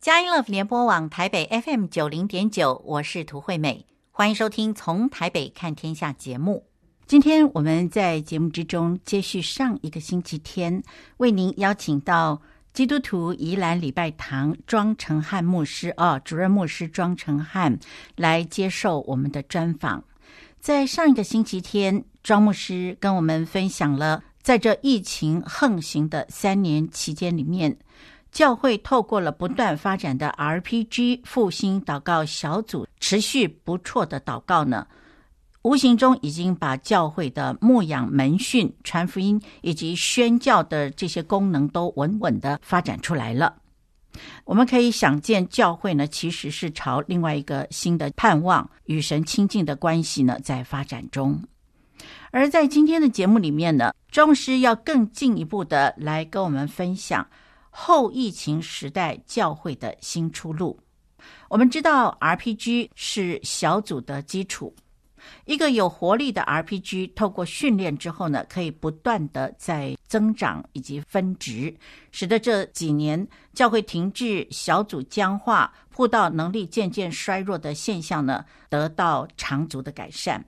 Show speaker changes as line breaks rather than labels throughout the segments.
佳音乐联播网台北 FM 九零点九，我是涂惠美，欢迎收听《从台北看天下》节目。今天我们在节目之中接续上一个星期天，为您邀请到基督徒宜兰礼拜堂庄成汉牧师啊，主任牧师庄成汉来接受我们的专访。在上一个星期天，庄牧师跟我们分享了在这疫情横行的三年期间里面。教会透过了不断发展的 RPG 复兴祷告小组，持续不错的祷告呢，无形中已经把教会的牧养门训、传福音以及宣教的这些功能都稳稳的发展出来了。我们可以想见，教会呢其实是朝另外一个新的盼望与神亲近的关系呢在发展中。而在今天的节目里面呢，庄师要更进一步的来跟我们分享。后疫情时代教会的新出路。我们知道，RPG 是小组的基础。一个有活力的 RPG，透过训练之后呢，可以不断的在增长以及分值，使得这几年教会停滞、小组僵化、布道能力渐渐衰弱的现象呢，得到长足的改善。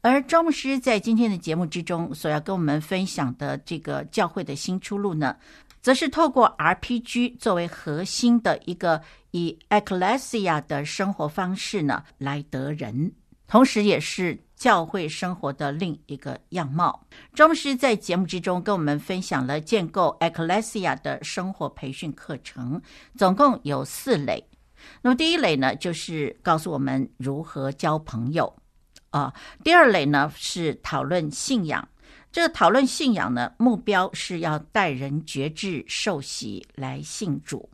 而庄牧师在今天的节目之中所要跟我们分享的这个教会的新出路呢，则是透过 RPG 作为核心的一个以 Ecclesia 的生活方式呢来得人，同时也是教会生活的另一个样貌。庄牧师在节目之中跟我们分享了建构 Ecclesia 的生活培训课程，总共有四类。那么第一类呢，就是告诉我们如何交朋友啊；第二类呢是讨论信仰。这个讨论信仰呢，目标是要带人觉志受喜来信主。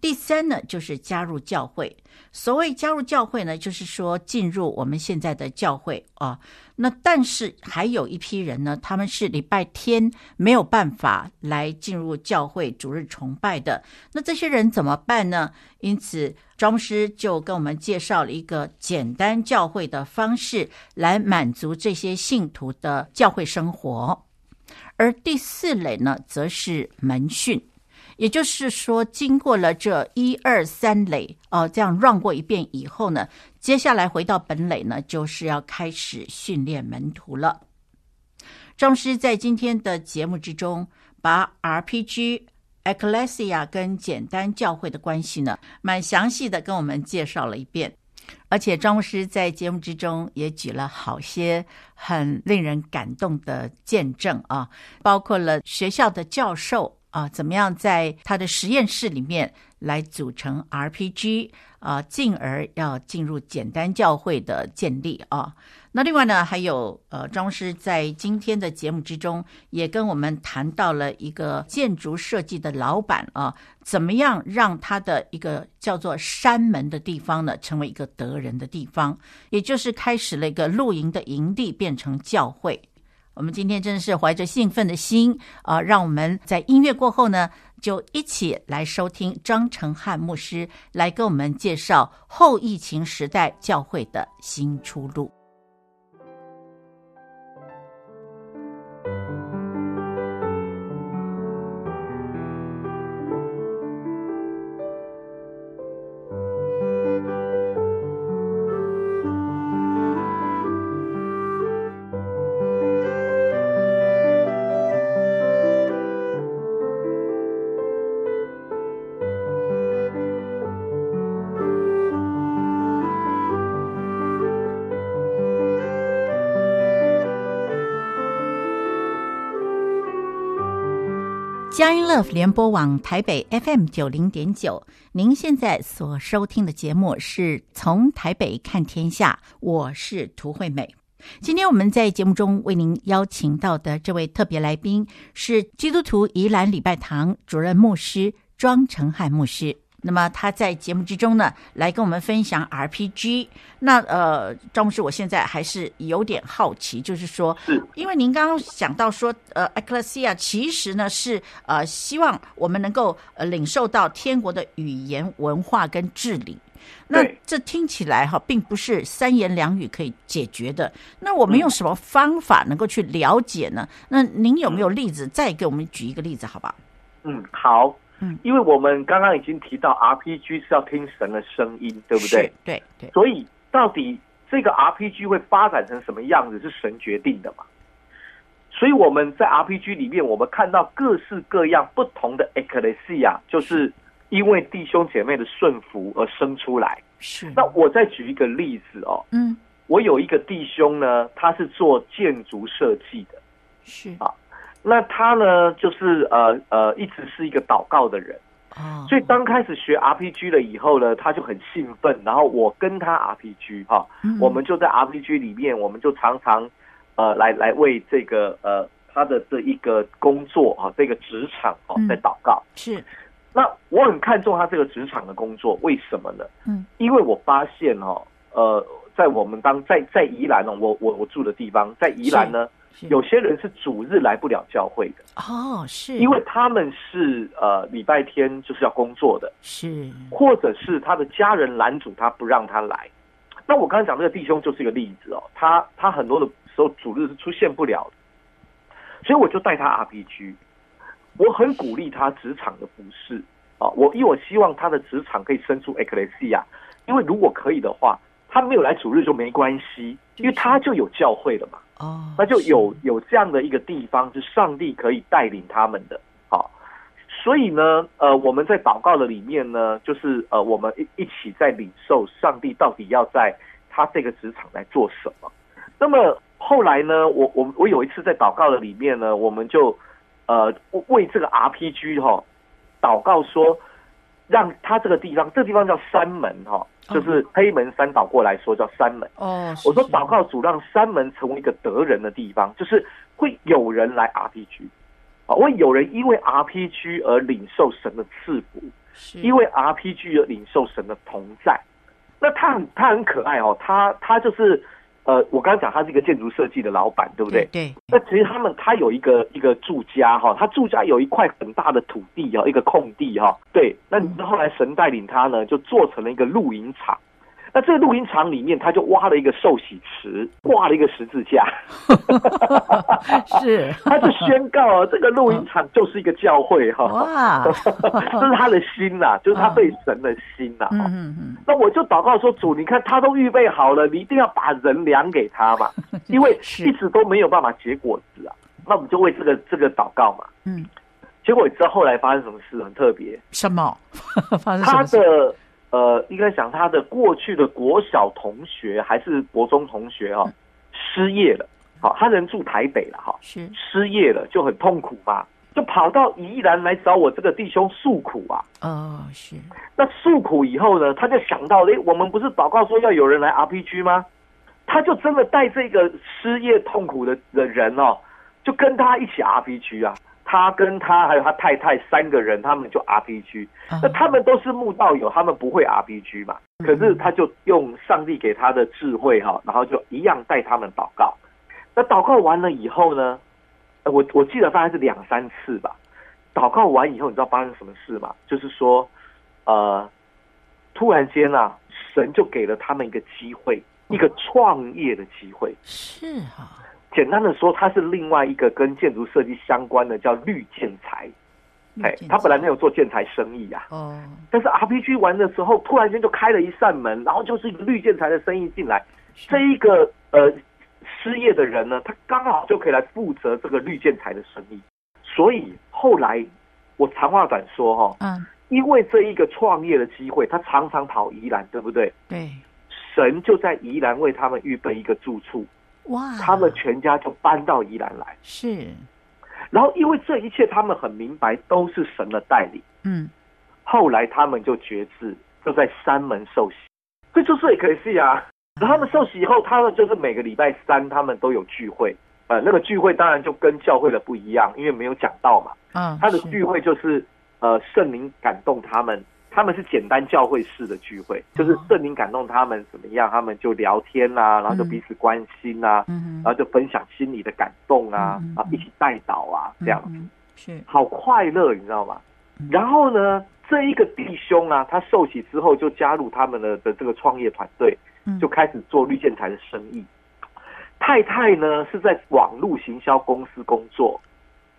第三呢，就是加入教会。所谓加入教会呢，就是说进入我们现在的教会啊。那但是还有一批人呢，他们是礼拜天没有办法来进入教会主日崇拜的。那这些人怎么办呢？因此，庄师就跟我们介绍了一个简单教会的方式，来满足这些信徒的教会生活。而第四类呢，则是门训。也就是说，经过了这一二三垒哦，这样绕过一遍以后呢，接下来回到本垒呢，就是要开始训练门徒了。庄师在今天的节目之中，把 RPG、Ecclesia 跟简单教会的关系呢，蛮详细的跟我们介绍了一遍。而且庄牧师在节目之中也举了好些很令人感动的见证啊，包括了学校的教授。啊，怎么样在他的实验室里面来组成 RPG 啊，进而要进入简单教会的建立啊？那另外呢，还有呃，庄师在今天的节目之中也跟我们谈到了一个建筑设计的老板啊，怎么样让他的一个叫做山门的地方呢，成为一个得人的地方，也就是开始了一个露营的营地变成教会。我们今天真的是怀着兴奋的心啊，让我们在音乐过后呢，就一起来收听张成汉牧师来给我们介绍后疫情时代教会的新出路。佳音乐联播网台北 FM 九零点九，您现在所收听的节目是从台北看天下，我是涂惠美。今天我们在节目中为您邀请到的这位特别来宾是基督徒宜兰礼拜堂主任牧师庄成汉牧师。那么他在节目之中呢，来跟我们分享 RPG。那呃，赵牧师，我现在还是有点好奇，就是说，因为您刚刚讲到说，呃，Ecclesia 其实呢是呃希望我们能够呃领受到天国的语言文化跟治理。那这听起来哈，并不是三言两语可以解决的。那我们用什么方法能够去了解呢？那您有没有例子？再给我们举一个例子，好不好？
嗯，好。嗯，因为我们刚刚已经提到 RPG 是要听神的声音，对不对？
对对。
所以到底这个 RPG 会发展成什么样子，是神决定的嘛？所以我们在 RPG 里面，我们看到各式各样不同的 Ecclesia，就是因为弟兄姐妹的顺服而生出来。
是。
那我再举一个例子哦。
嗯。
我有一个弟兄呢，他是做建筑设计的。
是
啊。那他呢，就是呃呃，一直是一个祷告的人。
哦。
所以刚开始学 RPG 了以后呢，他就很兴奋。然后我跟他 RPG 哈、嗯，我们就在 RPG 里面，我们就常常。呃，来来为这个呃他的这一个工作啊，这个职场哦，在祷告。
嗯、是，
那我很看重他这个职场的工作，为什么呢？
嗯，
因为我发现哦，呃，在我们当在在宜兰哦，我我我住的地方在宜兰呢，有些人是主日来不了教会的。
哦，是，
因为他们是呃礼拜天就是要工作的，
是，或
者是他的家人拦阻他不让他来。那我刚才讲这个弟兄就是一个例子哦，他他很多的。时候主日是出现不了的，所以我就带他 RPG。我很鼓励他职场的服事啊，我因为我希望他的职场可以生出 Ecclesia，因为如果可以的话，他没有来主日就没关系，因为他就有教会了嘛。
哦，
那就有有这样的一个地方，是上帝可以带领他们的。好，所以呢，呃，我们在祷告的里面呢，就是呃，我们一一起在领受上帝到底要在他这个职场来做什么。那么。后来呢，我我我有一次在祷告的里面呢，我们就呃为这个 RPG 哈、哦、祷告说，让他这个地方，这个地方叫山门哈、哦，就是黑门山倒过来说叫山门。
哦，
我说祷告主让山门成为一个得人的地方，就是会有人来 RPG 啊，会有人因为 RPG 而领受神的赐福，因为 RPG 而领受神的同在。那他很他很可爱哦，他他就是。呃，我刚刚讲他是一个建筑设计的老板，对不对？
对。
那其实他们他有一个一个住家哈，他住家有一块很大的土地哈，一个空地哈。对。那你知道后来神带领他呢，就做成了一个露营场。那这个录音厂里面，他就挖了一个受洗池，挂了一个十字架。
是，
他就宣告啊，这个录音厂就是一个教会哈。
哇，
这是他的心呐、啊，就是他对神的心呐、啊。
嗯嗯嗯。
那我就祷告说，主，你看他都预备好了，你一定要把人量给他嘛，因为一直都没有办法结果子啊。那我们就为这个这个祷告嘛。
嗯。
结果你知道后来发生什么事？很特别。
什么？发生什么
事？他的。呃，应该讲他的过去的国小同学还是国中同学哈、哦，失业了，好，他人住台北了哈，
是
失业了就很痛苦嘛，就跑到宜兰来找我这个弟兄诉苦啊。
哦，是。
那诉苦以后呢，他就想到，诶，我们不是祷告说要有人来 RPG 吗？他就真的带这个失业痛苦的的人哦，就跟他一起 RPG 啊。他跟他还有他太太三个人，他们就 RPG。那他们都是慕道友，他们不会 RPG 嘛。可是他就用上帝给他的智慧哈，然后就一样带他们祷告。那祷告完了以后呢，我我记得大概是两三次吧。祷告完以后，你知道发生什么事吗？就是说，呃，突然间啊，神就给了他们一个机会，一个创业的机会。
是哈。
简单的说，他是另外一个跟建筑设计相关的，叫绿建材。哎，他本来没有做建材生意呀。
哦。
但是 RPG 玩的时候，突然间就开了一扇门，然后就是一个绿建材的生意进来。这一个呃失业的人呢，他刚好就可以来负责这个绿建材的生意。所以后来我长话短说哈，
嗯，
因为这一个创业的机会，他常常跑宜兰，对不对？
对。
神就在宜兰为他们预备一个住处。
哇！
他们全家就搬到宜兰来，
是。
然后因为这一切，他们很明白都是神的带领。
嗯。
后来他们就决志，就在山门受洗。这就是也可以是啊。然后他们受洗以后，他们就是每个礼拜三他们都有聚会。呃，那个聚会当然就跟教会的不一样，因为没有讲到嘛。
嗯。
他的聚会就是呃圣灵感动他们。他们是简单教会式的聚会，就是圣灵感动他们怎么样，他们就聊天啊，然后就彼此关心啊，然后就分享心里的感动啊，啊，一起带祷啊，这样。子
是。
好快乐，你知道吗？然后呢，这一个弟兄啊，他受洗之后就加入他们的的这个创业团队，就开始做绿建材的生意。太太呢是在网络行销公司工作。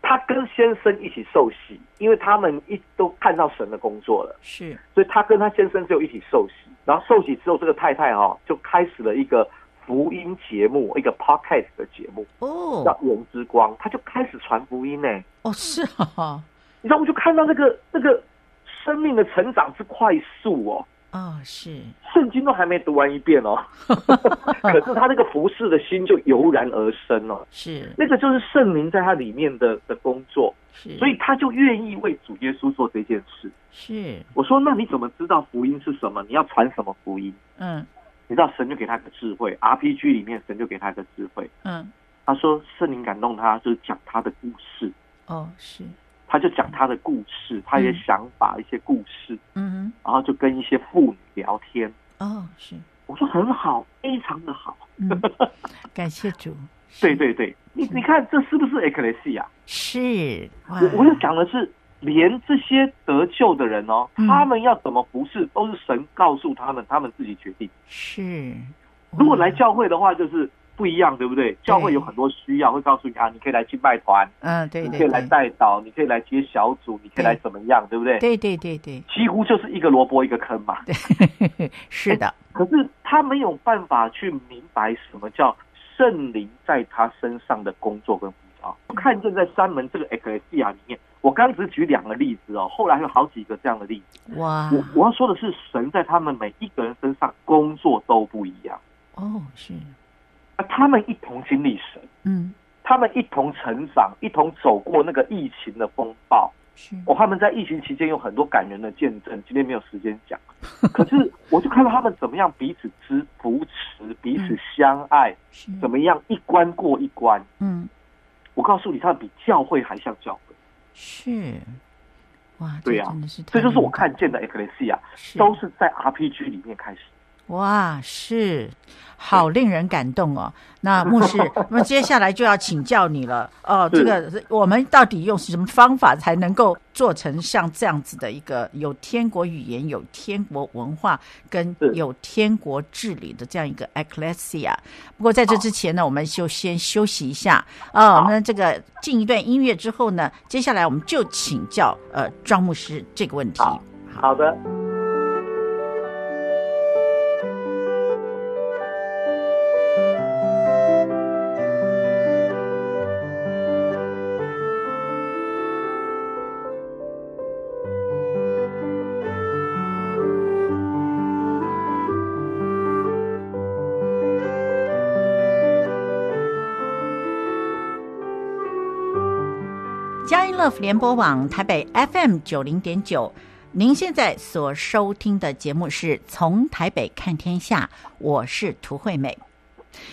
他跟先生一起受洗，因为他们一都看到神的工作了，
是，
所以他跟他先生就一起受洗。然后受洗之后，这个太太哈、哦、就开始了一个福音节目，一个 podcast 的节目
哦，
叫《人之光》，他就开始传福音呢。
哦，是啊，
你知道，我就看到那个那个生命的成长之快速哦。
啊、哦，是
圣经都还没读完一遍哦，可是他那个服侍的心就油然而生哦，
是
那个就是圣灵在他里面的的工作，
是，
所以他就愿意为主耶稣做这件事。
是，
我说那你怎么知道福音是什么？你要传什么福音？
嗯，
你知道神就给他个智慧，RPG 里面神就给他个智慧，
嗯，
他说圣灵感动他，就是讲他的故事。
哦，是。
他就讲他的故事，他也想把一些故事，
嗯，
然后就跟一些妇女聊天。
哦，是，
我说很好，非常的好，
嗯、感谢主。
对对对，你你看这是不是 Ecclesia？
是，
我我要讲的是，连这些得救的人哦，
嗯、
他们要怎么服侍，都是神告诉他们，他们自己决定。
是，
如果来教会的话，就是。不一样，对不对？教会有很多需要，会告诉你啊，你可以来敬拜团，
嗯，对，对，
你可以来带导，你可以来接小组，你可以来怎么样，对，对不对？
对对对对，
几乎就是一个萝卜一个坑嘛。
对，是的。
可是他没有办法去明白什么叫圣灵在他身上的工作跟呼召。我看见在三门这个 Ecclesia 里面，我刚只举两个例子哦，后来还有好几个这样的例子。
哇！
我我要说的是，神在他们每一个人身上工作都不一样。
哦，是。
他们一同经历神，
嗯，
他们一同成长，一同走过那个疫情的风暴。
是，
哦，他们在疫情期间有很多感人的见证，今天没有时间讲。可是，我就看到他们怎么样彼此支扶持，彼此相爱，
嗯，
怎么样一关过一关。
嗯，
我告诉你，他们比教会还像教会。
是，哇，
对呀，
真的是，
这就是我看见的 Ecclesia，都是在 RPG 里面开始。
哇，是，好令人感动哦。那牧师，那么接下来就要请教你了。哦，这个我们到底用什么方法才能够做成像这样子的一个有天国语言、有天国文化跟有天国治理的这样一个 Ecclesia？不过在这之前呢，我们就先休息一下啊。我们这个进一段音乐之后呢，接下来我们就请教呃庄牧师这个问题。
好，好的。
联播网台北 FM 九零点九，您现在所收听的节目是从台北看天下，我是涂惠美。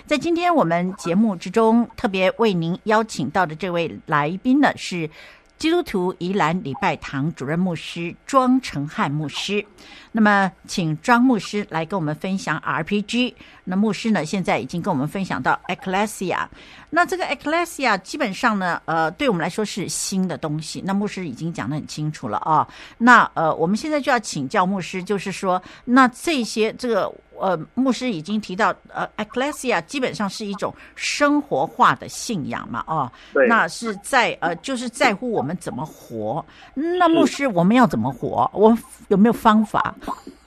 在今天我们节目之中，特别为您邀请到的这位来宾呢，是基督徒宜兰礼拜堂主任牧师庄成汉牧师。那么，请庄牧师来跟我们分享 RPG。那牧师呢，现在已经跟我们分享到 Ecclesia。那这个 Ecclesia 基本上呢，呃，对我们来说是新的东西。那牧师已经讲得很清楚了啊。那呃，我们现在就要请教牧师，就是说，那这些这个呃，牧师已经提到，呃，Ecclesia 基本上是一种生活化的信仰嘛，哦，
对，
那是在呃，就是在乎我们怎么活。那牧师，我们要怎么活？我们有没有方法？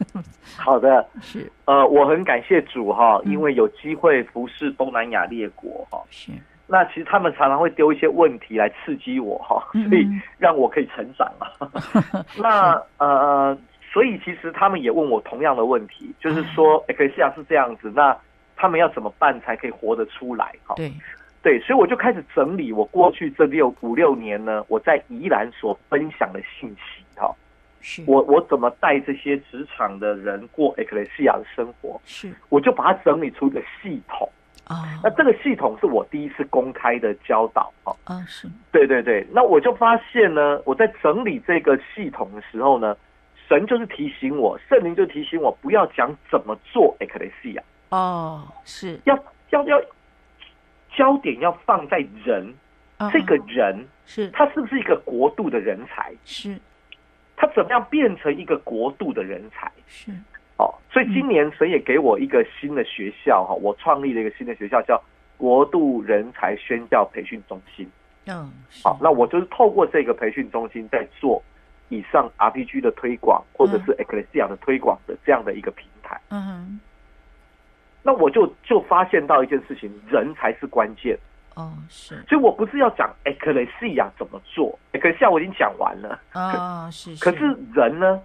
好的，
是
呃，我很感谢主哈，因为有机会服侍东南亚列国哈。
是，
那其实他们常常会丢一些问题来刺激我哈，所以让我可以成长啊。那呃，所以其实他们也问我同样的问题，就是说，Ecclesia 是这样子，那他们要怎么办才可以活得出来？哈，
对，
对，所以我就开始整理我过去这六五六年呢，我在宜兰所分享的信息哈。我我怎么带这些职场的人过 Ecclesia 的生活？
是，
我就把它整理出一个系统
啊。
那这个系统是我第一次公开的教导啊。
啊，是。
对对对，那我就发现呢，我在整理这个系统的时候呢，神就是提醒我，圣灵就提醒我，不要讲怎么做 Ecclesia。
哦，是
要要要焦点要放在人，这个人
是
他是不是一个国度的人才？
是。
他怎么样变成一个国度的人才？
是，
哦，所以今年神也给我一个新的学校哈，我创立了一个新的学校，叫国度人才宣教培训中心。
嗯，
好，那我就是透过这个培训中心在做以上 RPG 的推广，或者是 Ecclesia 的推广的这样的一个平台。
嗯哼，
那我就就发现到一件事情，人才是关键。
哦，是，
所以我不是要讲 Ecclesia 怎么做，Ecclesia 我已经讲完了。
啊、哦，是，是。
可是人呢？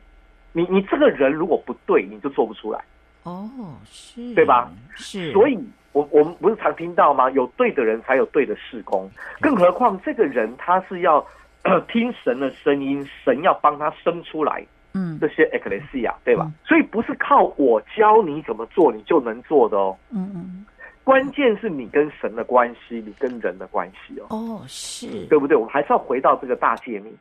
你你这个人如果不对，你就做不出来。
哦，是，
对吧？
是。
所以我我们不是常听到吗？有对的人才有对的事工，更何况这个人他是要 听神的声音，神要帮他生出来。嗯，这些 Ecclesia 对吧？嗯、所以不是靠我教你怎么做，你就能做的哦。嗯嗯。关键是你跟神的关系，你跟人的关系哦。哦，是，对不对？我们还是要回到这个大界面。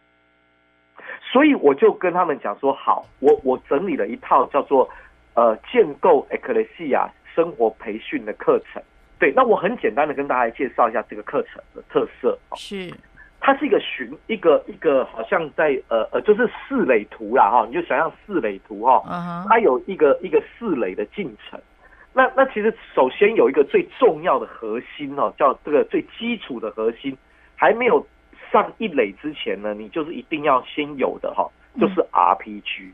所以我就跟他们讲说，好，我我整理了一套叫做呃建构 Ecclesia 生活培训的课程。对，那我很简单的跟大家介绍一下这个课程的特色。是，它是一个循一个一个好像在呃呃就是四垒图啦哈，你就想象四垒图哈，它有一个一个四垒的进程。那那其实首先有一个最重要的核心哦，叫这个最基础的核心，还没有上一垒之前呢，你就是一定要先有的哈，就是 RPG。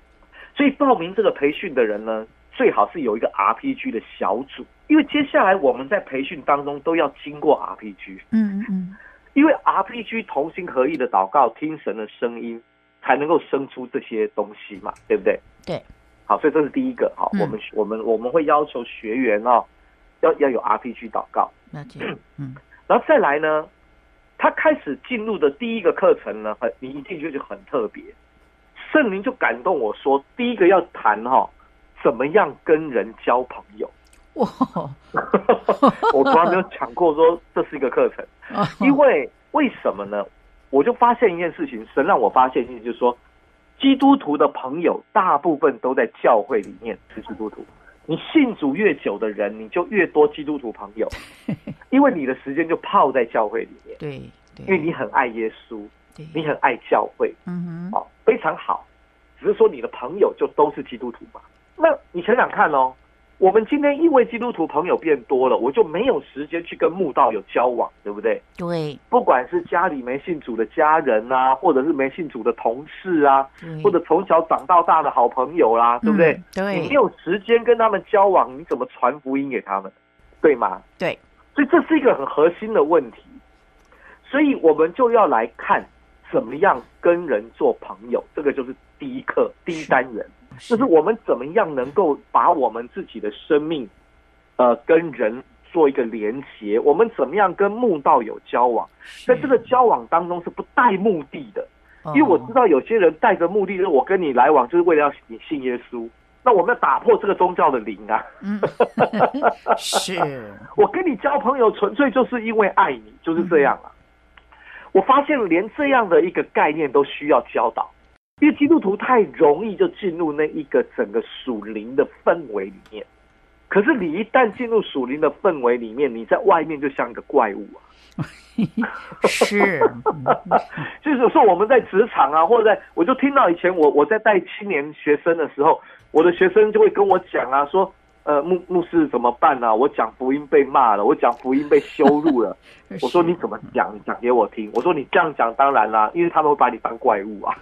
所以报名这个培训的人呢，最好是有一个 RPG 的小组，因为接下来我们在培训当中都要经过 RPG。嗯嗯，因为 RPG 同心合意的祷告，听神的声音，才能够生出这些东西嘛，对不对？对。好，所以这是第一个。好，嗯、我们我们我们会要求学员哦，要要有 RPG 祷告。那这样，嗯，然后再来呢，他开始进入的第一个课程呢，很你一进去就很特别，圣灵就感动我说，第一个要谈哈、哦，怎么样跟人交朋友。哇，我从来没有讲过说这是一个课程，因为为什么呢？我就发现一件事情，神让我发现一件事情，就是说。基督徒的朋友大部分都在教会里面 是基督徒，你信主越久的人，你就越多基督徒朋友，因为你的时间就泡在教会里面。对，因为你很爱耶稣，你很爱教会，嗯哼，非常好。只是说你的朋友就都是基督徒嘛？那你想想看哦。我们今天因为基督徒朋友变多了，我就没有时间去跟慕道友交往，对不对？对，不管是家里没信主的家人啊，或者是没信主的同事啊，或者从小长到大的好朋友啦、啊，对不对？嗯、对，你没有时间跟他们交往，你怎么传福音给他们？对吗？对，所以这是一个很核心的问题，所以我们就要来看怎么样跟人做朋友，这个就是第一课，第一单元。就是我们怎么样能够把我们自己的生命，呃，跟人做一个连结？我们怎么样跟慕道友交往？在这个交往当中是不带目的的，因为我知道有些人带着目的，就是我跟你来往就是为了要你信耶稣。那我们要打破这个宗教的灵啊！是，我跟你交朋友纯粹就是因为爱你，就是这样啊。我发现连这样的一个概念都需要教导。因为基督徒太容易就进入那一个整个属灵的氛围里面，可是你一旦进入属灵的氛围里面，你在外面就像一个怪物啊！是，就是说我们在职场啊，或者在，我就听到以前我我在带青年学生的时候，我的学生就会跟我讲啊，说。呃，牧牧师怎么办呢、啊？我讲福音被骂了，我讲福音被羞辱了。我说你怎么讲？你讲给我听。我说你这样讲当然啦，因为他们会把你当怪物啊。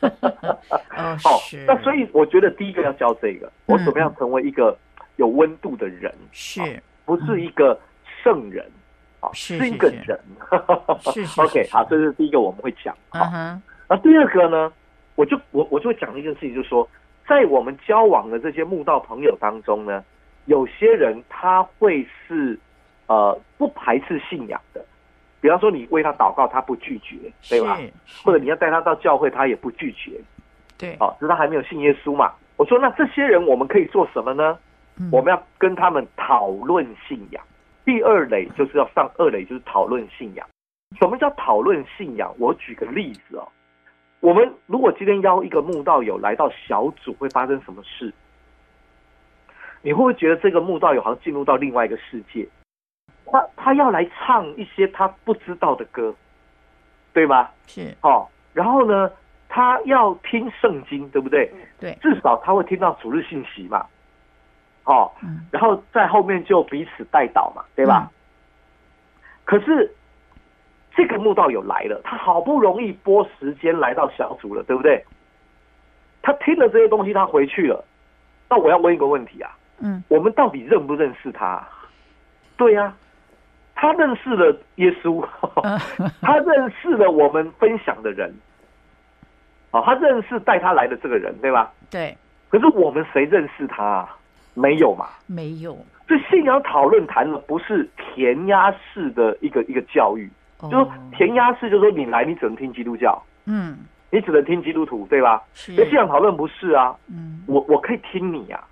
哦，那所以我觉得第一个要教这个，我怎么样成为一个有温度的人？是，不是一个圣人啊，是一个人。OK，好，这是第一个我们会讲。好，那第二个呢？我就我我就会讲一件事情，就是说。在我们交往的这些慕道朋友当中呢，有些人他会是呃不排斥信仰的，比方说你为他祷告，他不拒绝，对吧？或者你要带他到教会，他也不拒绝，对，哦，只是他还没有信耶稣嘛。我说那这些人我们可以做什么呢？嗯、我们要跟他们讨论信仰。第二类就是要上二类，就是讨论信仰。什么叫讨论信仰？我举个例子哦。我们如果今天邀一个慕道友来到小组，会发生什么事？你会不会觉得这个慕道友好像进入到另外一个世界？他他要来唱一些他不知道的歌，对吗？是哦。然后呢，他要听圣经，对不对？对。至少他会听到主日信息嘛。哦。然后在后面就彼此代祷嘛，对吧？嗯。可是。这个慕道友来了，他好不容易拨时间来到小组了，对不对？他听了这些东西，他回去了。那我要问一个问题啊，
嗯，
我们到底认不认识他？对呀、啊，他认识了耶稣，他认识了我们分享的人，哦，他认识带他来的这个人，对吧？
对。
可是我们谁认识他啊？没有嘛？
没有。
这信仰讨论谈的不是填鸭式的一个一个教育，哦、就是填鸭式，就是说你来你只能听基督教，
嗯，
你只能听基督徒，对吧？
是。
信仰讨论不是啊，
嗯，
我我可以听你啊，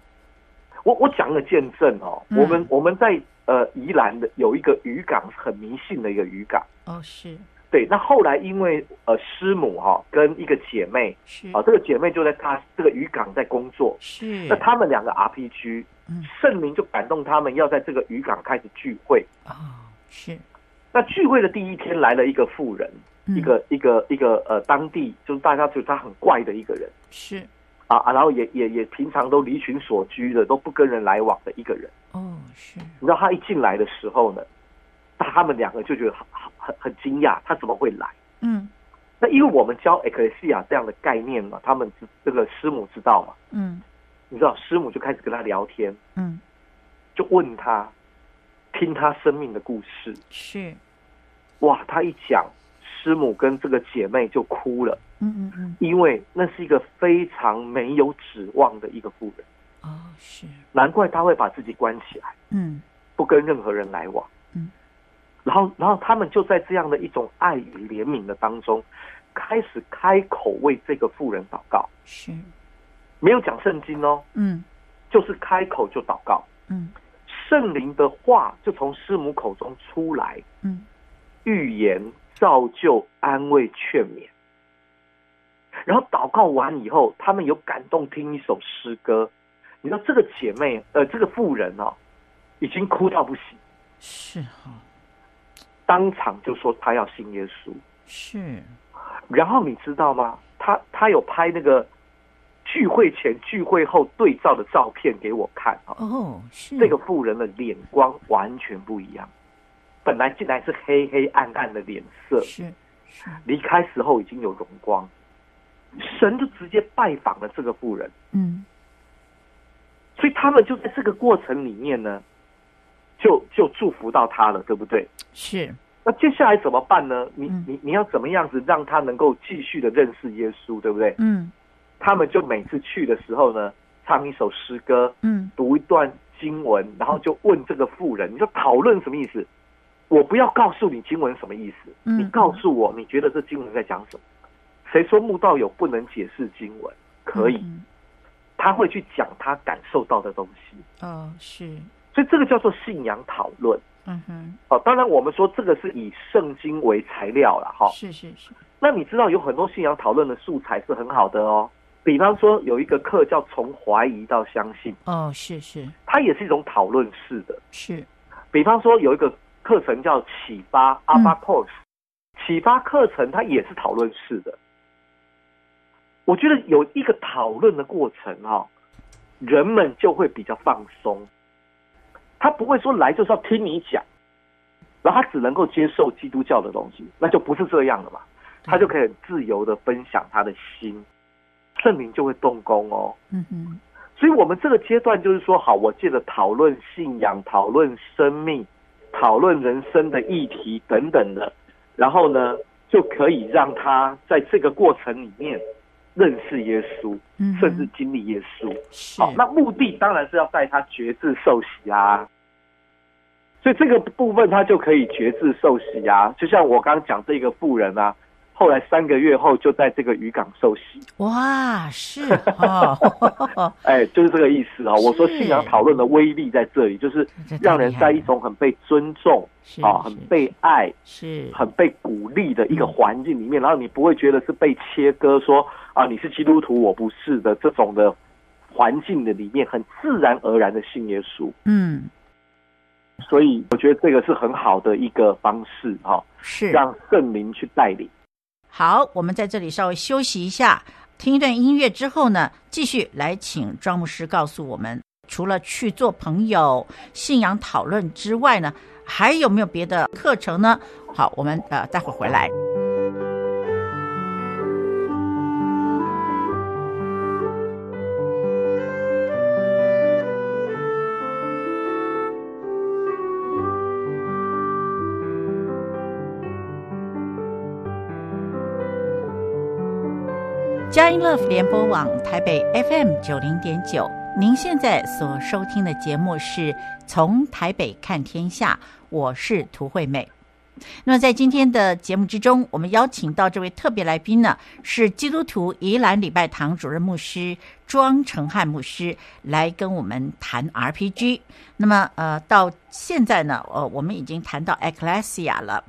我我讲个见证哦，嗯、我们我们在呃宜兰的有一个渔港，很迷信的一个渔港，
哦是。
对，那后来因为呃师母哈、哦、跟一个姐妹是。啊，这个姐妹就在她这个渔港在工作，
是。
那他们两个 RPG，嗯，圣灵就感动他们要在这个渔港开始聚会
哦，是。
那聚会的第一天来了一个富人，嗯、一个一个一个呃当地就是大家觉得他很怪的一个人，
是。
啊啊，然后也也也平常都离群所居的，都不跟人来往的一个人。
哦，是。
你知道他一进来的时候呢，他们两个就觉得很。很很惊讶，他怎么会来？
嗯，
那因为我们教 Ecclesia 这样的概念嘛，他们这个师母知道嘛，
嗯，
你知道师母就开始跟他聊天，
嗯，
就问他，听他生命的故事，
是，
哇，他一讲，师母跟这个姐妹就哭了，
嗯嗯嗯，
因为那是一个非常没有指望的一个妇人，
哦，是，
难怪他会把自己关起来，
嗯，
不跟任何人来往。然后，然后他们就在这样的一种爱与怜悯的当中，开始开口为这个妇人祷告。
是，
没有讲圣经哦，
嗯，
就是开口就祷告，
嗯，
圣灵的话就从师母口中出来，
嗯，
预言、造就、安慰、劝勉。然后祷告完以后，他们有感动听一首诗歌。你知道这个姐妹，呃，这个妇人哦，已经哭到不行。
是哈。
当场就说她要信耶稣，
是。
然后你知道吗？她她有拍那个聚会前、聚会后对照的照片给我看啊。
哦，是。
这个妇人的脸光完全不一样，本来进来是黑黑暗暗的脸色，
是。是。
离开时候已经有荣光，神就直接拜访了这个妇人。
嗯。
所以他们就在这个过程里面呢。就就祝福到他了，对不对？
是。
那接下来怎么办呢？你你你要怎么样子让他能够继续的认识耶稣，对不对？
嗯。
他们就每次去的时候呢，唱一首诗歌，
嗯，读
一段经文，然后就问这个妇人，你说讨论什么意思？我不要告诉你经文什么意思，
嗯，
你告诉我你觉得这经文在讲什么？谁说慕道友不能解释经文？可以，
嗯，
他会去讲他感受到的东西。
哦，是。
所以这个叫做信仰讨论。
嗯哼。
哦，当然我们说这个是以圣经为材料了哈。
是是是。
那你知道有很多信仰讨论的素材是很好的哦。比方说有一个课叫从怀疑到相信。
哦，是是。
它也是一种讨论式的。
是。
比方说有一个课程叫启发 Alpha Course，启发课程它也是讨论式的。我觉得有一个讨论的过程哈。人们就会比较放松，他不会说来就是要听你讲，然后他只能够接受基督教的东西，那就不是这样了嘛。他就可以很自由的分享他的心，圣灵就会动工哦。
嗯哼。
所以我们这个阶段就是说，好，我借着讨论信仰、讨论生命、讨论人生的议题等等的，然后呢，就可以让他在这个过程里面。认识耶稣，甚至经历耶稣。好，那目的当然是要带他觉志受洗啊。所以这个部分他就可以觉志受洗啊。就像我刚刚讲这个富人啊，后来三个月后就在这个渔港受洗。
哇，是 哦，
哎，就是这个意思啊。我说信仰讨论的威力在这里，就是让人在一种很被尊重啊，很被爱，
是
很被鼓励的一个环境里面，然后你不会觉得是被切割说。啊，你是基督徒，我不是的，这种的环境的里面，很自然而然的信耶稣。
嗯，
所以我觉得这个是很好的一个方式，哈，
是
让圣灵去带领。
好，我们在这里稍微休息一下，听一段音乐之后呢，继续来请庄牧师告诉我们，除了去做朋友、信仰讨论之外呢，还有没有别的课程呢？好，我们呃待会儿回来。佳音乐联播网台北 FM 九零点九，您现在所收听的节目是从台北看天下，我是涂惠美。那么在今天的节目之中，我们邀请到这位特别来宾呢，是基督徒宜兰礼拜堂主任牧师庄成汉牧师，来跟我们谈 RPG。那么呃，到现在呢，呃，我们已经谈到 Ecclesia 了。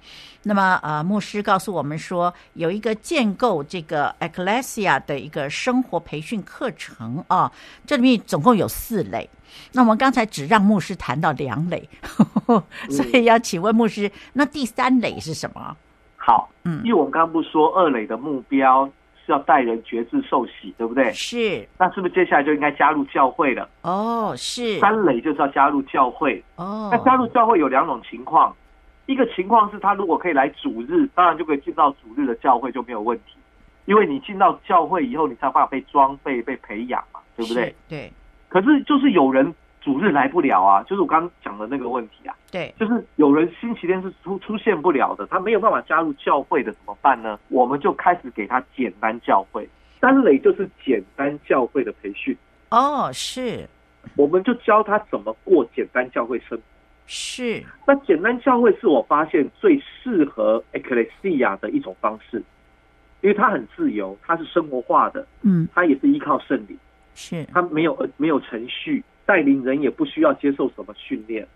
那么，呃，牧师告诉我们说，有一个建构这个 Ecclesia 的一个生活培训课程啊，这里面总共有四类。那我们刚才只让牧师谈到两类，所以要请问牧师，那第三类是什么？
好，嗯，因为我们刚刚不是说二类的目标是要带人决志受洗，对不对？
是。
那是不是接下来就应该加入教会了？
哦，是。
三垒就是要加入教会。
哦。
那加入教会有两种情况。一个情况是他如果可以来主日，当然就可以进到主日的教会就没有问题，因为你进到教会以后，你才有办法被装备、被培养嘛，对不对？
对。
可是就是有人主日来不了啊，就是我刚刚讲的那个问题啊。
对。就是
有人星期天是出出现不了的，他没有办法加入教会的怎么办呢？我们就开始给他简单教会，三垒就是简单教会的培训。
哦，是。
我们就教他怎么过简单教会生活。
是，
那简单教会是我发现最适合 Ecclesia 的一种方式，因为它很自由，它是生活化的，
嗯，
它也是依靠圣灵，
是，
它没有没有程序，带领人也不需要接受什么训练，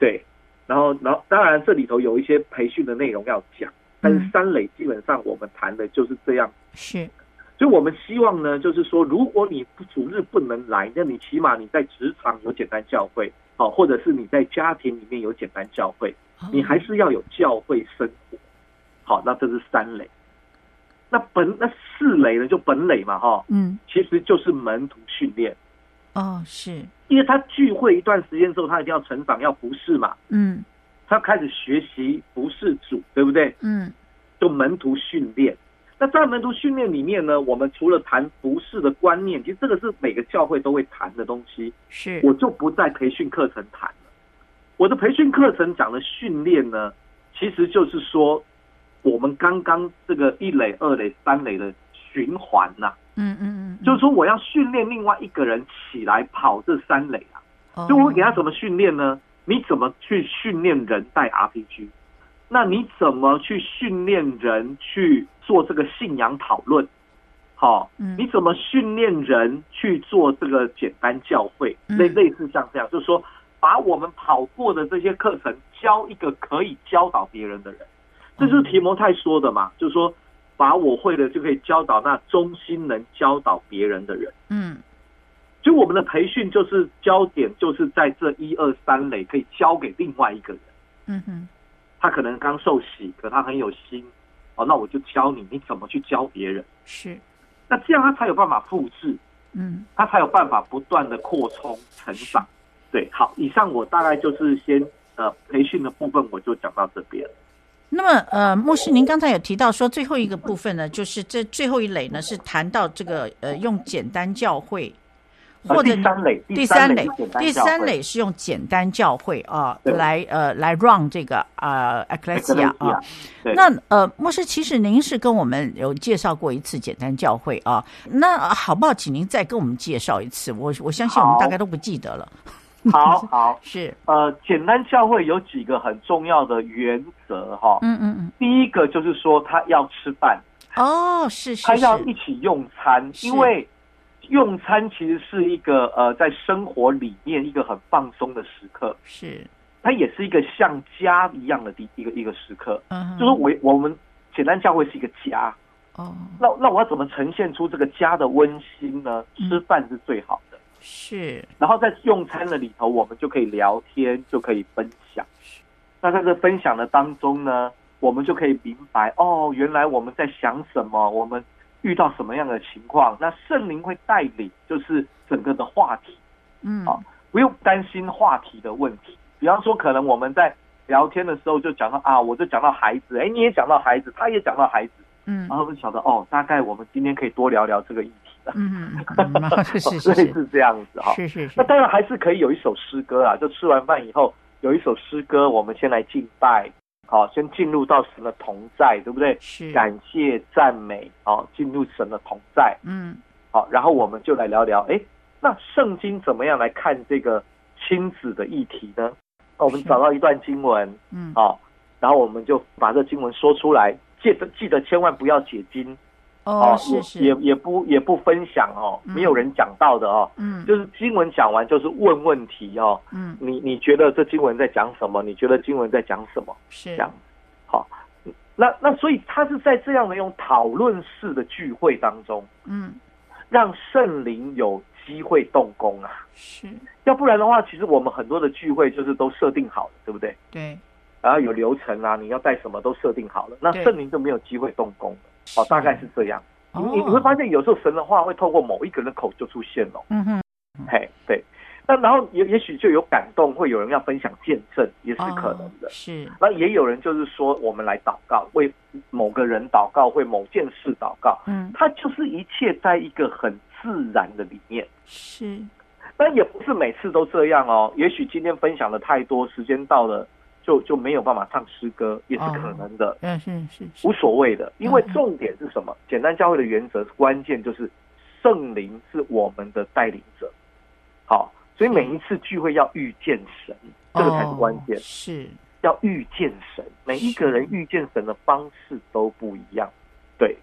对，然后然后当然这里头有一些培训的内容要讲，但是三垒基本上我们谈的就是这样，
是，
所以我们希望呢，就是说如果你主日不能来，那你起码你在职场有简单教会。好，或者是你在家庭里面有简单教会，你还是要有教会生活。好，那这是三垒。那本那四垒呢？就本垒嘛，哈，
嗯，
其实就是门徒训练。
哦，是，
因为他聚会一段时间之后，他一定要成长，要服侍嘛，
嗯，
他要开始学习服侍主，对不对？
嗯，
就门徒训练。那在门徒训练里面呢，我们除了谈服侍的观念，其实这个是每个教会都会谈的东西。
是，
我就不在培训课程谈了。我的培训课程讲的训练呢，其实就是说，我们刚刚这个一垒、二垒、三垒的循环呐。
嗯嗯嗯。就是
说，我要训练另外一个人起来跑这三垒啊。就我给他怎么训练呢？你怎么去训练人带 RPG？那你怎么去训练人去做这个信仰讨论？好，你怎么训练人去做这个简单教会？类类似像这样，就是说，把我们跑过的这些课程教一个可以教导别人的人，这就是提摩太说的嘛，就是说，把我会的就可以教导那中心能教导别人的人。
嗯，
所以我们的培训就是焦点，就是在这一二三类可以教给另外一个人。
嗯哼。
他可能刚受洗，可他很有心，哦，那我就教你，你怎么去教别人？
是，
那这样他才有办法复制，
嗯，
他才有办法不断的扩充成长。对，好，以上我大概就是先呃培训的部分，我就讲到这边。
那么呃，牧师，您刚才有提到说最后一个部分呢，就是这最后一类呢是谈到这个呃用简单教会。或者
第三类，
第三类，第三类是用简单教会啊来呃来 run 这个呃 Ecclesia 啊。那呃牧师，其实您是跟我们有介绍过一次简单教会啊。那好不好，请您再跟我们介绍一次？我我相信我们大概都不记得了。
好好
是
呃，简单教会有几个很重要的原则哈。
嗯嗯嗯。
第一个就是说他要吃饭
哦，是是，
他要一起用餐，因为。用餐其实是一个呃，在生活里面一个很放松的时刻，
是
它也是一个像家一样的一一个一个时刻。
嗯，
就是我我们简单教会是一个家
哦。
那那我要怎么呈现出这个家的温馨呢？吃饭是最好的，
是。
然后在用餐的里头，我们就可以聊天，就可以分享。那在这分享的当中呢，我们就可以明白哦，原来我们在想什么，我们。遇到什么样的情况，那圣灵会带领，就是整个的话题，
嗯，
啊，不用担心话题的问题。比方说，可能我们在聊天的时候就讲到啊，我就讲到孩子，哎，你也讲到孩子，他也讲到孩子，
嗯，
然后就晓得哦，大概我们今天可以多聊聊这个议题了。
嗯嗯，是是是，
是 这样子哈。
是是是。
那当然还是可以有一首诗歌啊，就吃完饭以后有一首诗歌，我们先来敬拜，好，先进入到神的同在，对不对？
是。
感谢赞美，好，进入神的同在。
嗯。
好，然后我们就来聊聊，哎，那圣经怎么样来看这个亲子的议题呢？那我们找到一段经文，
嗯，
好，然后我们就把这经文说出来，记得记得千万不要解经，
哦，是是，
也也不也不分享哦，没有人讲到的哦，
嗯，
就是经文讲完就是问问题哦，
嗯，
你你觉得这经文在讲什么？你觉得经文在讲什么？
是
这样，好，那那所以他是在这样的用讨论式的聚会当中，
嗯，
让圣灵有机会动工啊，
是。
要不然的话，其实我们很多的聚会就是都设定好了，对不对？
对。
然后有流程啊，你要带什么都设定好了，那圣灵就没有机会动工了。哦，大概是这样。你你你会发现，有时候神的话会透过某一个人的口就出现了。
嗯哼。
嘿，对。那然后也也许就有感动，会有人要分享见证，也是可能的。
是。
那也有人就是说，我们来祷告，为某个人祷告，为某件事祷告。
嗯。
它就是一切在一个很自然的里面。
是。
但也不是每次都这样哦。也许今天分享的太多，时间到了就就没有办法唱诗歌，也是可能的。
嗯，是是，
无所谓的。因为重点是什么？简单教会的原则，关键就是圣灵是我们的带领者。好，所以每一次聚会要遇见神，这个才是关键。
是
要遇见神，每一个人遇见神的方式都不一样。对。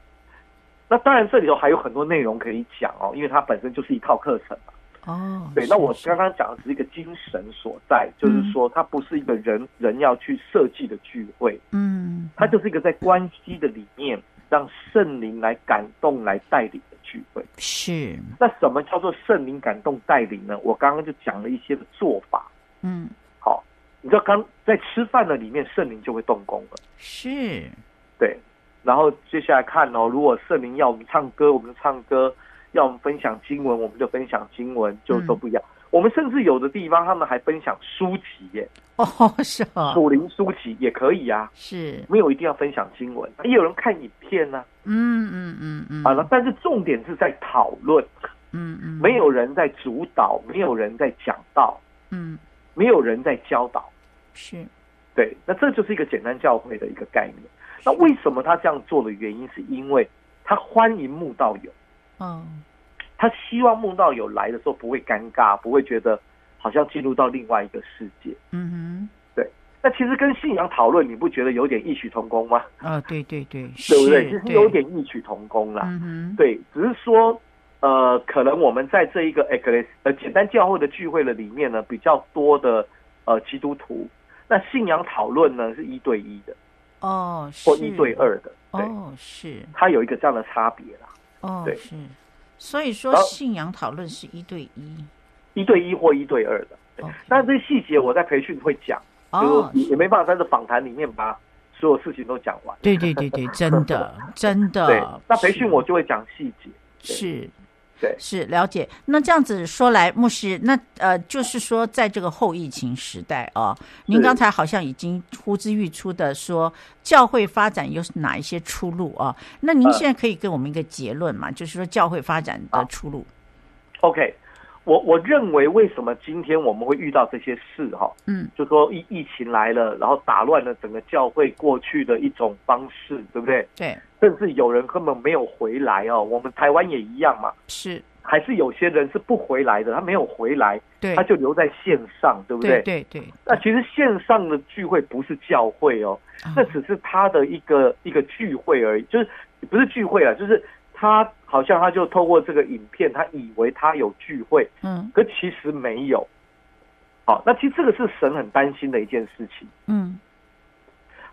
那当然，这里头还有很多内容可以讲哦，因为它本身就是一套课程嘛。
哦，
对，那我刚刚讲的只是一个精神所在，就是说它不是一个人人要去设计的聚会，
嗯，
它就是一个在关系的里面让圣灵来感动、来带领的聚会。
是。
那什么叫做圣灵感动带领呢？我刚刚就讲了一些的做法。
嗯，
好，你知道刚在吃饭的里面，圣灵就会动工了。
是。
对，然后接下来看哦，如果圣灵要我们唱歌，我们就唱歌。要我们分享经文，我们就分享经文，就都不一样。嗯、我们甚至有的地方，他们还分享书籍耶。
哦，是啊，
属灵书籍也可以啊。
是，
没有一定要分享经文，也有人看影片呢、啊。
嗯嗯嗯嗯。
好了，但是重点是在讨论。
嗯嗯。
没有人在主导，没有人在讲道。
嗯。
没有人在教导。
是。
对，那这就是一个简单教会的一个概念。那为什么他这样做的原因，是因为他欢迎慕道友。
嗯，
他希望慕道友来的时候不会尴尬，不会觉得好像进入到另外一个世界。
嗯哼，
对。那其实跟信仰讨论，你不觉得有点异曲同工吗？
啊，对对对，
对不对？其实有点异曲同工啦。
嗯哼，
对，只是说，呃，可能我们在这一个 Ecclesia 呃简单教会的聚会的里面呢，比较多的呃基督徒，那信仰讨论呢是一对一的，
哦，
或一对二的，
哦，是，
它有一个这样的差别啦。
哦，
对，
是，所以说信仰讨论是一对一，
一对一或一对二的。对，但是这些细节我在培训会讲，哦，也也没办法在这访谈里面把所有事情都讲完。
对对对对，真的 真的。
对，那培训我就会讲细节。
是。
对，
是了解。那这样子说来，牧师，那呃，就是说，在这个后疫情时代啊，您刚才好像已经呼之欲出的说，教会发展有哪一些出路啊？那您现在可以给我们一个结论嘛？就是说，教会发展的出路。
OK，我我认为，为什么今天我们会遇到这些事哈？
嗯，
就说疫疫情来了，然后打乱了整个教会过去的一种方式，对不对？
对。
甚至有人根本没有回来哦，我们台湾也一样嘛，
是，
还是有些人是不回来的，他没有回来，
对，
他就留在线上，对不对？
对对，对。
那其实线上的聚会不是教会哦，嗯、那只是他的一个一个聚会而已，就是不是聚会啊，就是他好像他就透过这个影片，他以为他有聚会，
嗯，
可其实没有。好，那其实这个是神很担心的一件事情，
嗯。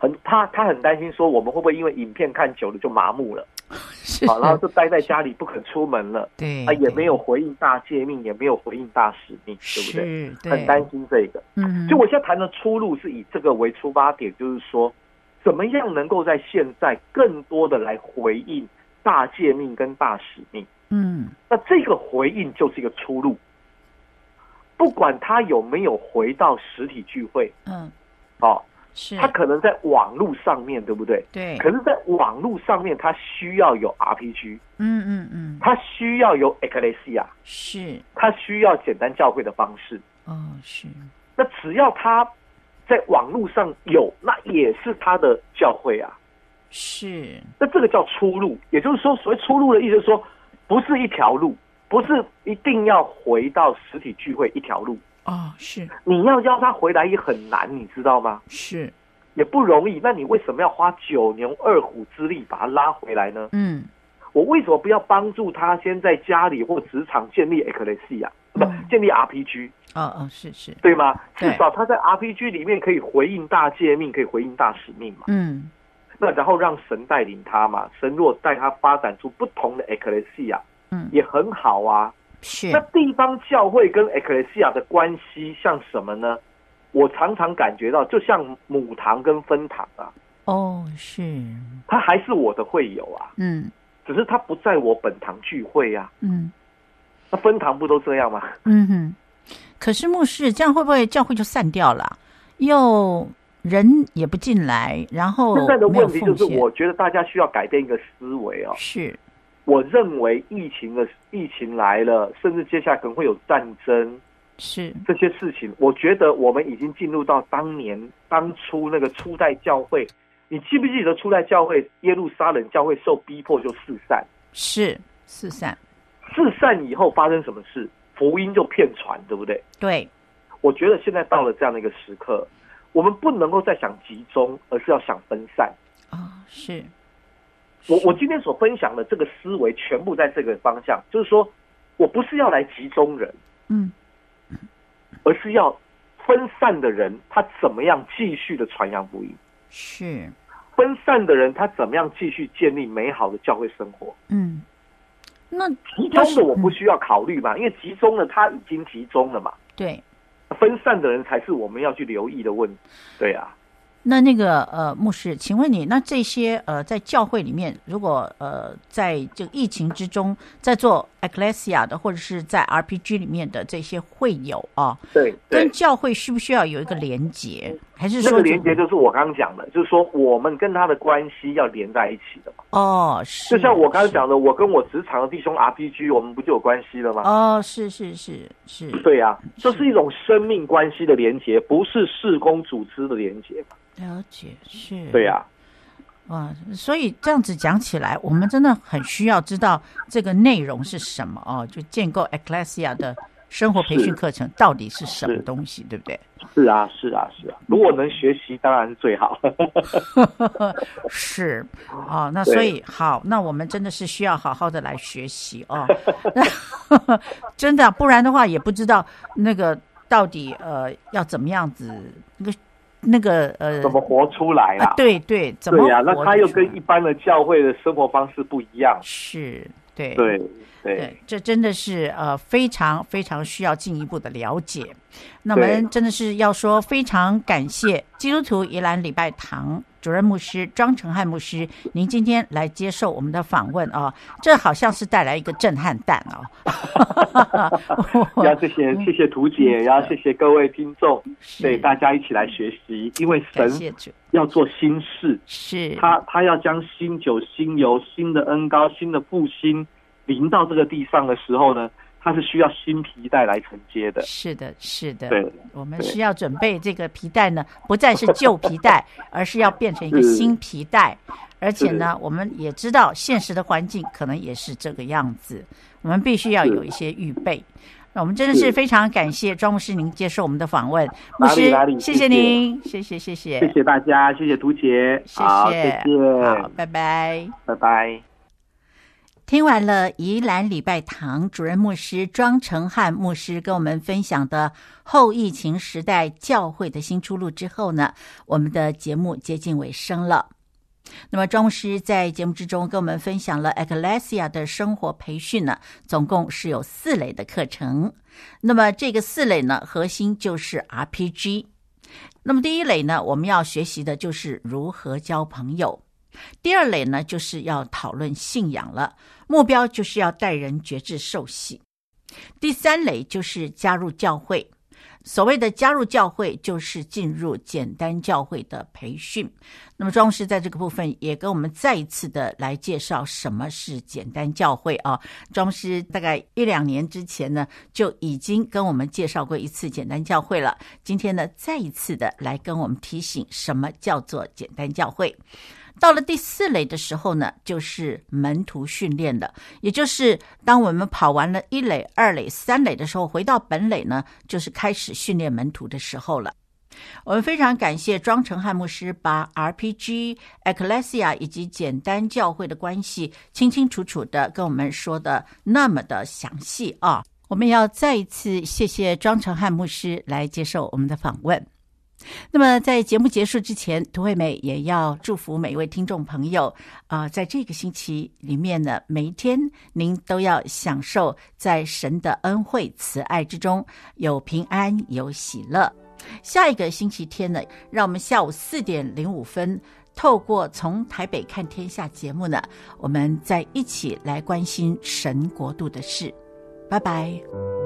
很他他很担心说，我们会不会因为影片看久了就麻木了，好，然后就待在家里不肯出门了，
对，
啊，也没有回应大诫命，也没有回应大使命，对不对？
对，
很担心这个。
嗯，
就我现在谈的出路是以这个为出发点，就是说，怎么样能够在现在更多的来回应大诫命跟大使命？
嗯，
那这个回应就是一个出路，不管他有没有回到实体聚会，
嗯，
好。
是
他可能在网络上面，对不对？
对。
可是，在网络上面，他需要有 RPG，
嗯嗯嗯，
他需要有 Ecclesia，
是，
他需要简单教会的方式。
哦，是。
那只要他在网络上有，那也是他的教会啊。
是。
那这个叫出路，也就是说，所谓出路的意思是说，不是一条路，不是一定要回到实体聚会一条路。
哦，是。
你要邀他回来也很难，你知道吗？
是。
也不容易。那你为什么要花九牛二虎之力把他拉回来呢？
嗯。
我为什么不要帮助他先在家里或职场建立 Ecclesia，不、嗯、建立 RPG？
哦哦，是是，
对吗？至少他在 RPG 里面可以回应大诫命，可以回应大使命嘛。
嗯。
那然后让神带领他嘛，神若带他发展出不同的 Ecclesia，嗯，也很好啊。
是。
那地方教会跟 Ecclesia 的关系像什么呢？我常常感觉到，就像母堂跟分堂啊。
哦，是。
他还是我的会友啊。
嗯。
只是他不在我本堂聚会啊。
嗯。
那分堂不都这样吗？
嗯哼。可是牧师，这样会不会教会就散掉了？又人也不进来，然后
现在的问题就是，我觉得大家需要改变一个思维哦。
是。
我认为疫情的疫情来了，甚至接下来可能会有战争。
是
这些事情，我觉得我们已经进入到当年当初那个初代教会。你记不记得初代教会耶路撒冷教会受逼迫就四散？
是四散。
四散以后发生什么事？福音就遍传，对不对？
对。
我觉得现在到了这样的一个时刻，我们不能够再想集中，而是要想分散。
啊、哦，是。
我我今天所分享的这个思维，全部在这个方向，就是说我不是要来集中人，
嗯，
而是要分散的人，他怎么样继续的传扬福音？
是
分散的人，他怎么样继续建立美好的教会生活？
嗯，那
集中的我不需要考虑嘛，因为集中了他已经集中了嘛。
对，
分散的人才是我们要去留意的问题。对啊。
那那个呃，牧师，请问你，那这些呃，在教会里面，如果呃，在这个疫情之中，在做 Ecclesia 的，或者是在 RPG 里面的这些会友啊，
对，
跟教会需不需要有一个连接？还是说
这个连接就是我刚刚讲的，就是说我们跟他的关系要连在一起的嘛？
哦，是，
就像我刚刚讲的，我跟我职场的弟兄 RPG，我们不就有关系了吗？
哦，是是是是，
对呀、啊，这是一种生命关系的连接，不是事工组织的连接嘛？
了解，是，
对呀、
啊，哇，所以这样子讲起来，我们真的很需要知道这个内容是什么哦，就建构 Ecclesia 的生活培训课程到底是什么东西，对不对？
是啊，是啊，是啊，如果能学习，当然是最好。
是，哦，那所以好，那我们真的是需要好好的来学习哦，真的，不然的话也不知道那个到底呃要怎么样子那个。那个呃，
怎么活出来啊？
啊对对，怎么
对呀、啊？那他又跟一般的教会的生活方式不一样。
是，对
对
对，对，这真的是呃非常非常需要进一步的了解。那我们真的是要说非常感谢基督徒宜兰礼拜堂主任牧师庄成汉牧师，您今天来接受我们的访问啊，这好像是带来一个震撼弹啊！
要谢谢谢谢图姐，然后谢谢各位听众，对大家一起来学习，因为神要做新事，
是。
他他要将新酒、新油、新的恩膏、新的复兴临到这个地上的时候呢。它是需要新皮带来承接的，
是的，是的。
对，
我们需要准备这个皮带呢，不再是旧皮带，而是要变成一个新皮带。而且呢，我们也知道现实的环境可能也是这个样子，我们必须要有一些预备。那我们真的是非常感谢庄牧师您接受我们的访问，牧师，谢谢您，谢谢。谢谢，
谢谢大家，谢谢涂姐，
谢谢，
谢谢，
好，拜拜，
拜拜。
听完了宜兰礼拜堂主任牧师庄成汉牧师跟我们分享的后疫情时代教会的新出路之后呢，我们的节目接近尾声了。那么庄牧师在节目之中跟我们分享了 Ecclesia 的生活培训呢，总共是有四类的课程。那么这个四类呢，核心就是 RPG。那么第一类呢，我们要学习的就是如何交朋友。第二类呢，就是要讨论信仰了，目标就是要带人觉志受洗。第三类就是加入教会，所谓的加入教会，就是进入简单教会的培训。那么庄师在这个部分也跟我们再一次的来介绍什么是简单教会啊。庄师大概一两年之前呢，就已经跟我们介绍过一次简单教会了。今天呢，再一次的来跟我们提醒什么叫做简单教会。到了第四垒的时候呢，就是门徒训练了。也就是当我们跑完了一垒、二垒、三垒的时候，回到本垒呢，就是开始训练门徒的时候了。我们非常感谢庄成汉牧师把 RPG、Ecclesia 以及简单教会的关系清清楚楚的跟我们说的那么的详细啊！我们要再一次谢谢庄成汉牧师来接受我们的访问。那么，在节目结束之前，涂惠美也要祝福每一位听众朋友啊、在这个星期里面呢，每一天您都要享受在神的恩惠慈爱之中，有平安，有喜乐。下一个星期天呢，让我们下午四点零五分，透过从台北看天下节目呢，我们再一起来关心神国度的事。拜拜。